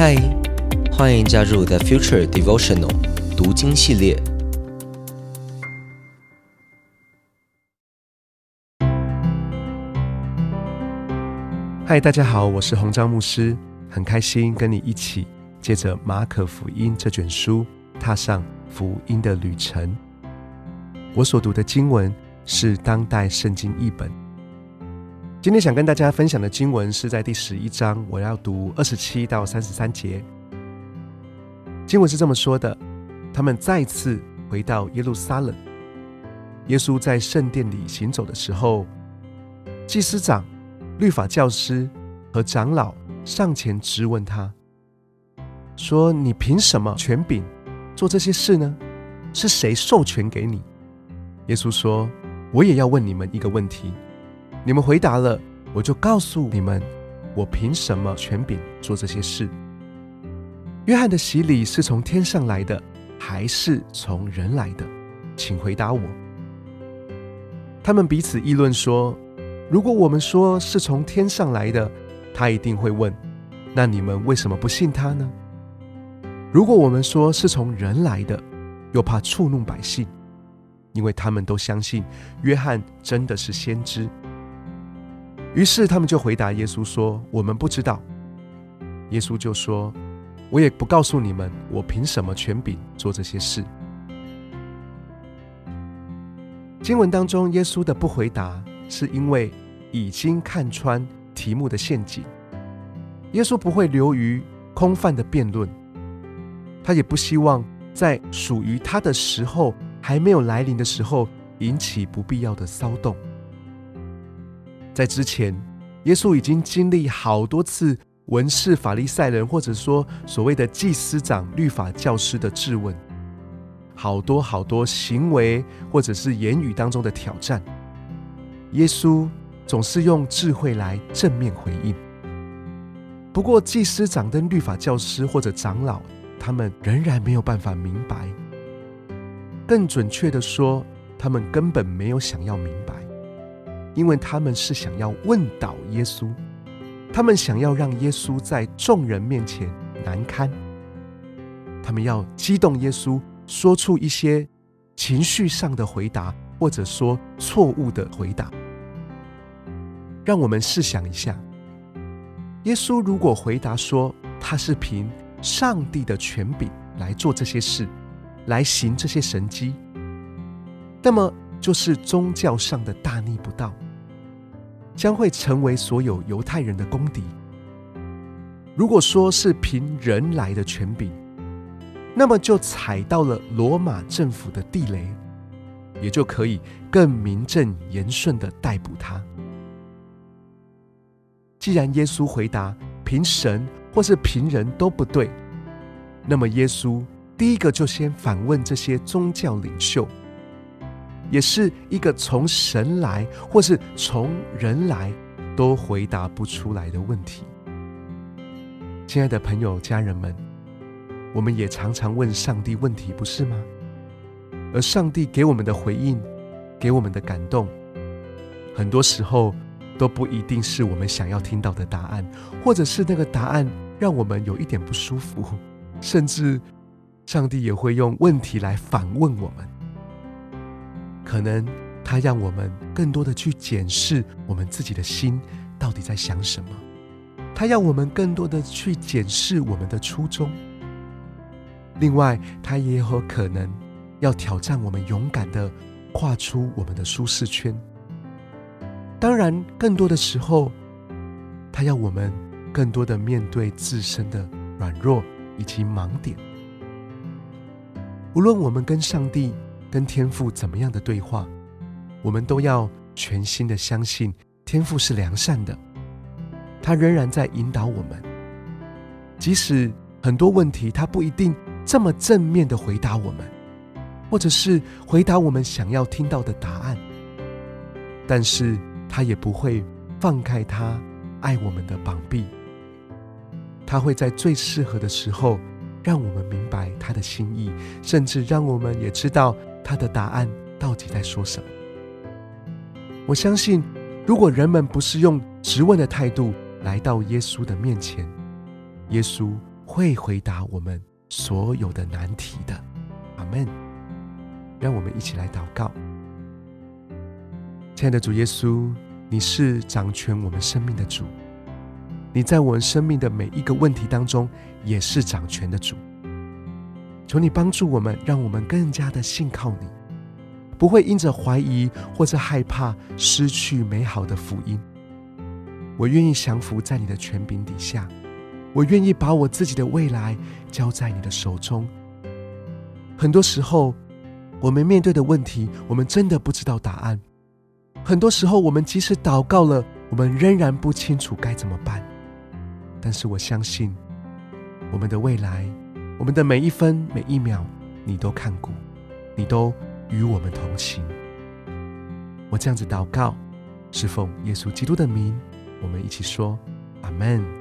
嗨，欢迎加入 The Future Devotional 读经系列。嗨，大家好，我是洪章牧师，很开心跟你一起借着马可福音这卷书，踏上福音的旅程。我所读的经文是当代圣经译本。今天想跟大家分享的经文是在第十一章，我要读二十七到三十三节。经文是这么说的：他们再次回到耶路撒冷，耶稣在圣殿里行走的时候，祭司长、律法教师和长老上前质问他，说：“你凭什么权柄做这些事呢？是谁授权给你？”耶稣说：“我也要问你们一个问题。”你们回答了，我就告诉你们，我凭什么权柄做这些事？约翰的洗礼是从天上来的，还是从人来的？请回答我。他们彼此议论说：“如果我们说是从天上来的，他一定会问：那你们为什么不信他呢？如果我们说是从人来的，又怕触怒百姓，因为他们都相信约翰真的是先知。”于是他们就回答耶稣说：“我们不知道。”耶稣就说：“我也不告诉你们，我凭什么权柄做这些事。”经文当中，耶稣的不回答，是因为已经看穿题目的陷阱。耶稣不会流于空泛的辩论，他也不希望在属于他的时候还没有来临的时候引起不必要的骚动。在之前，耶稣已经经历好多次文士、法利赛人，或者说所谓的祭司长、律法教师的质问，好多好多行为或者是言语当中的挑战，耶稣总是用智慧来正面回应。不过，祭司长跟律法教师或者长老，他们仍然没有办法明白。更准确的说，他们根本没有想要明白。因为他们是想要问倒耶稣，他们想要让耶稣在众人面前难堪，他们要激动耶稣，说出一些情绪上的回答，或者说错误的回答。让我们试想一下，耶稣如果回答说他是凭上帝的权柄来做这些事，来行这些神迹，那么就是宗教上的大逆不道。将会成为所有犹太人的公敌。如果说是凭人来的权柄，那么就踩到了罗马政府的地雷，也就可以更名正言顺的逮捕他。既然耶稣回答凭神或是凭人都不对，那么耶稣第一个就先反问这些宗教领袖。也是一个从神来或是从人来都回答不出来的问题。亲爱的朋友、家人们，我们也常常问上帝问题，不是吗？而上帝给我们的回应、给我们的感动，很多时候都不一定是我们想要听到的答案，或者是那个答案让我们有一点不舒服，甚至上帝也会用问题来反问我们。可能他让我们更多的去检视我们自己的心到底在想什么，他要我们更多的去检视我们的初衷。另外，他也有可能要挑战我们勇敢的跨出我们的舒适圈。当然，更多的时候，他要我们更多的面对自身的软弱以及盲点。无论我们跟上帝。跟天父怎么样的对话，我们都要全心的相信天父是良善的，他仍然在引导我们。即使很多问题他不一定这么正面的回答我们，或者是回答我们想要听到的答案，但是他也不会放开他爱我们的膀臂，他会在最适合的时候让我们明白他的心意，甚至让我们也知道。他的答案到底在说什么？我相信，如果人们不是用质问的态度来到耶稣的面前，耶稣会回答我们所有的难题的。阿门。让我们一起来祷告，亲爱的主耶稣，你是掌权我们生命的主，你在我们生命的每一个问题当中也是掌权的主。求你帮助我们，让我们更加的信靠你，不会因着怀疑或者害怕失去美好的福音。我愿意降服在你的权柄底下，我愿意把我自己的未来交在你的手中。很多时候，我们面对的问题，我们真的不知道答案。很多时候，我们即使祷告了，我们仍然不清楚该怎么办。但是我相信，我们的未来，我们的每一分每一秒，你都看顾，你都与我们同行。我这样子祷告，是奉耶稣基督的名。我们一起说，阿门。